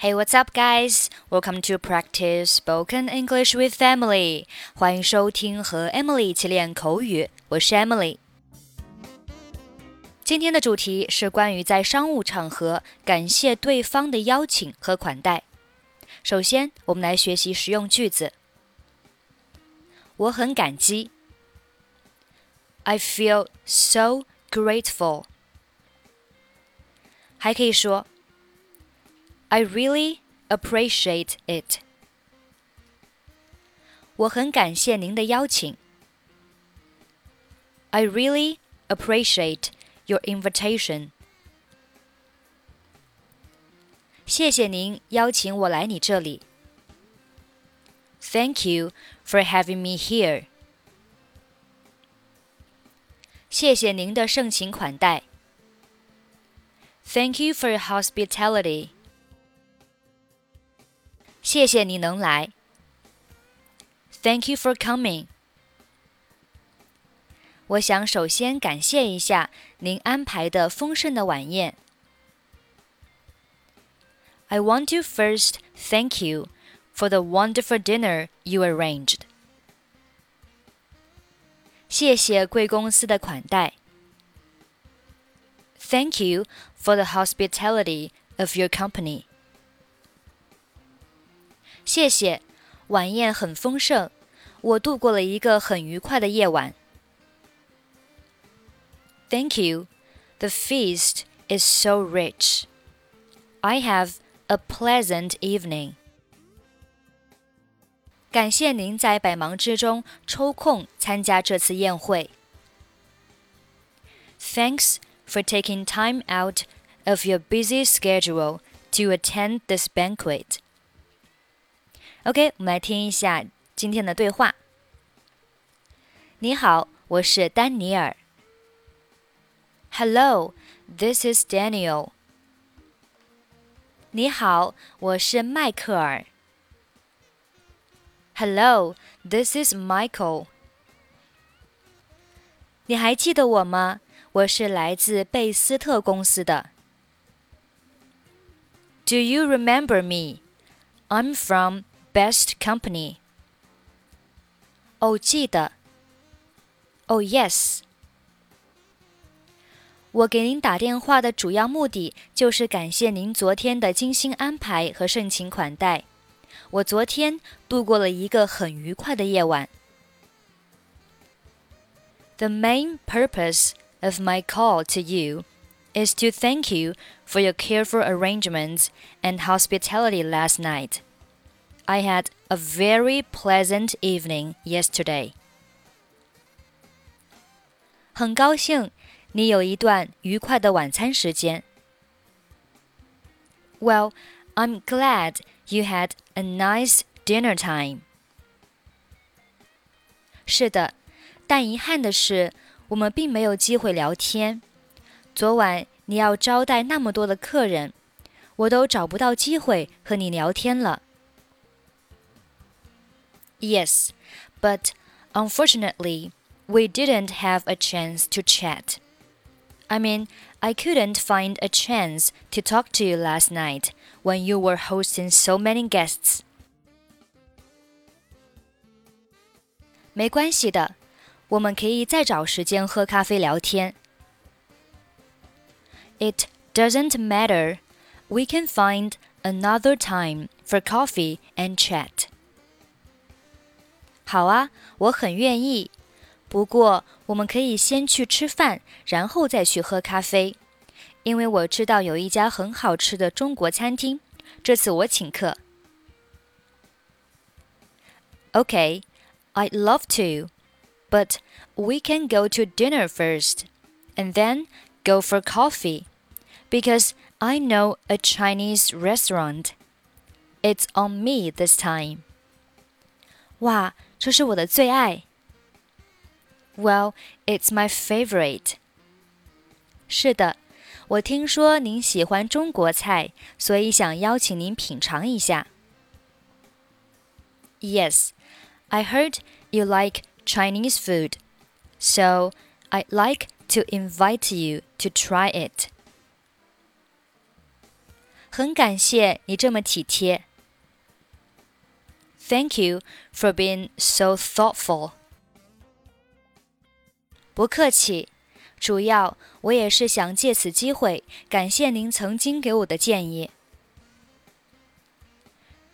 Hey, what's up, guys? Welcome to practice spoken English with Emily. 欢迎收听和 Emily 一起练口语。我是 Emily。今天的主题是关于在商务场合感谢对方的邀请和款待。首先，我们来学习实用句子。我很感激。I feel so grateful。还可以说。 I really appreciate it. 我很感谢您的邀请。I really appreciate your invitation. 谢谢您邀请我来你这里。Thank you for having me here. 谢谢您的盛情款待。Thank you for your hospitality. 谢谢你能来。Thank you for coming。我想首先感谢一下您安排的丰盛的晚宴。I want to first thank you for the wonderful dinner you arranged. 谢谢贵公司的款待。Thank you for the hospitality of your company. 谢谢，晚宴很丰盛，我度过了一个很愉快的夜晚。Thank you. The feast is so rich. I have a pleasant evening. 感谢您在百忙之中抽空参加这次宴会。Thanks for taking time out of your busy schedule to attend this banquet. OK，我们来听一下今天的对话。你好，我是丹尼尔。Hello, this is Daniel. 你好，我是迈克尔。Hello, this is Michael. 你还记得我吗？我是来自贝斯特公司的。Do you remember me? I'm from best company. 哦，记得。Oh yes。我给您打电话的主要目的就是感谢您昨天的精心安排和盛情款待。我昨天度过了一个很愉快的夜晚。The main purpose of my call to you is to thank you for your careful arrangements and hospitality last night. I had a very pleasant evening yesterday. 很高兴你有一段愉快的晚餐时间。Well, I'm glad you had a nice dinner time. 是的，但遗憾的是，我们并没有机会聊天。昨晚你要招待那么多的客人，我都找不到机会和你聊天了。 Yes, but unfortunately, we didn't have a chance to chat. I mean, I couldn't find a chance to talk to you last night when you were hosting so many guests. 没关系的，我们可以再找时间喝咖啡聊天。It doesn't matter. We can find another time for coffee and chat. 好啊，我很愿意。不过，我们可以先去吃饭，然后再去喝咖啡，因为我知道有一家很好吃的中国餐厅。这次我请客。Okay, I'd love to, but we can go to dinner first, and then go for coffee, because I know a Chinese restaurant. It's on me this time. 哇！ 这是我的最爱。Well, it's my favorite. 是的，我听说您喜欢中国菜，所以想邀请您品尝一下。Yes, I heard you like Chinese food, so I'd like to invite you to try it. 很感谢你这么体贴。 Thank you for being so thoughtful. 不客气，主要我也是想借此机会感谢您曾经给我的建议。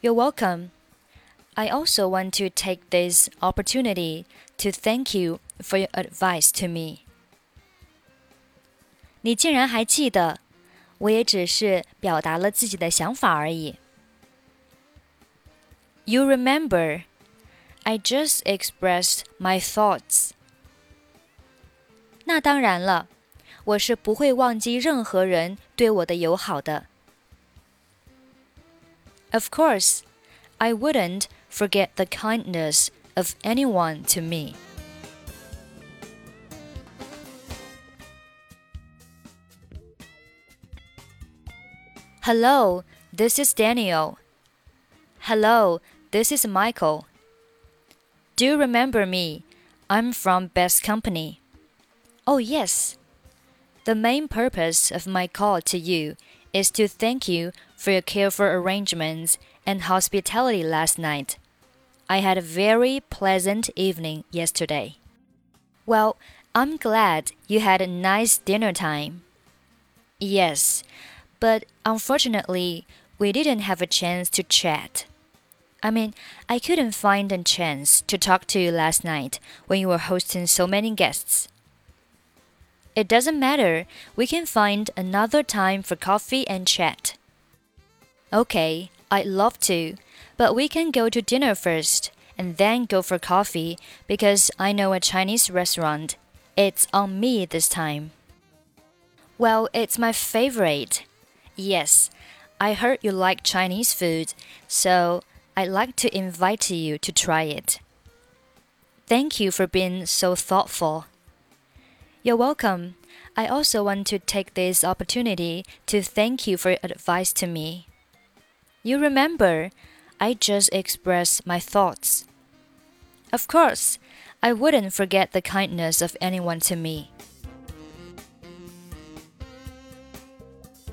You're welcome. I also want to take this opportunity to thank you for your advice to me. 你竟然还记得，我也只是表达了自己的想法而已。 You remember, I just expressed my thoughts. 那当然了，我是不会忘记任何人对我的友好的。Of course, I wouldn't forget the kindness of anyone to me. Hello, this is Daniel. Hello, this is Michael. Do you remember me? I'm from Best Company. Oh, yes. The main purpose of my call to you is to thank you for your careful arrangements and hospitality last night. I had a very pleasant evening yesterday. Well, I'm glad you had a nice dinner time. Yes, but unfortunately, we didn't have a chance to chat. I mean, I couldn't find a chance to talk to you last night when you were hosting so many guests. It doesn't matter, we can find another time for coffee and chat. Okay, I'd love to, but we can go to dinner first and then go for coffee because I know a Chinese restaurant. It's on me this time. Well, it's my favorite. Yes, I heard you like Chinese food, so I'd like to invite you to try it. Thank you for being so thoughtful. You're welcome. I also want to take this opportunity to thank you for your advice to me. You remember, I just expressed my thoughts. Of course, I wouldn't forget the kindness of anyone to me.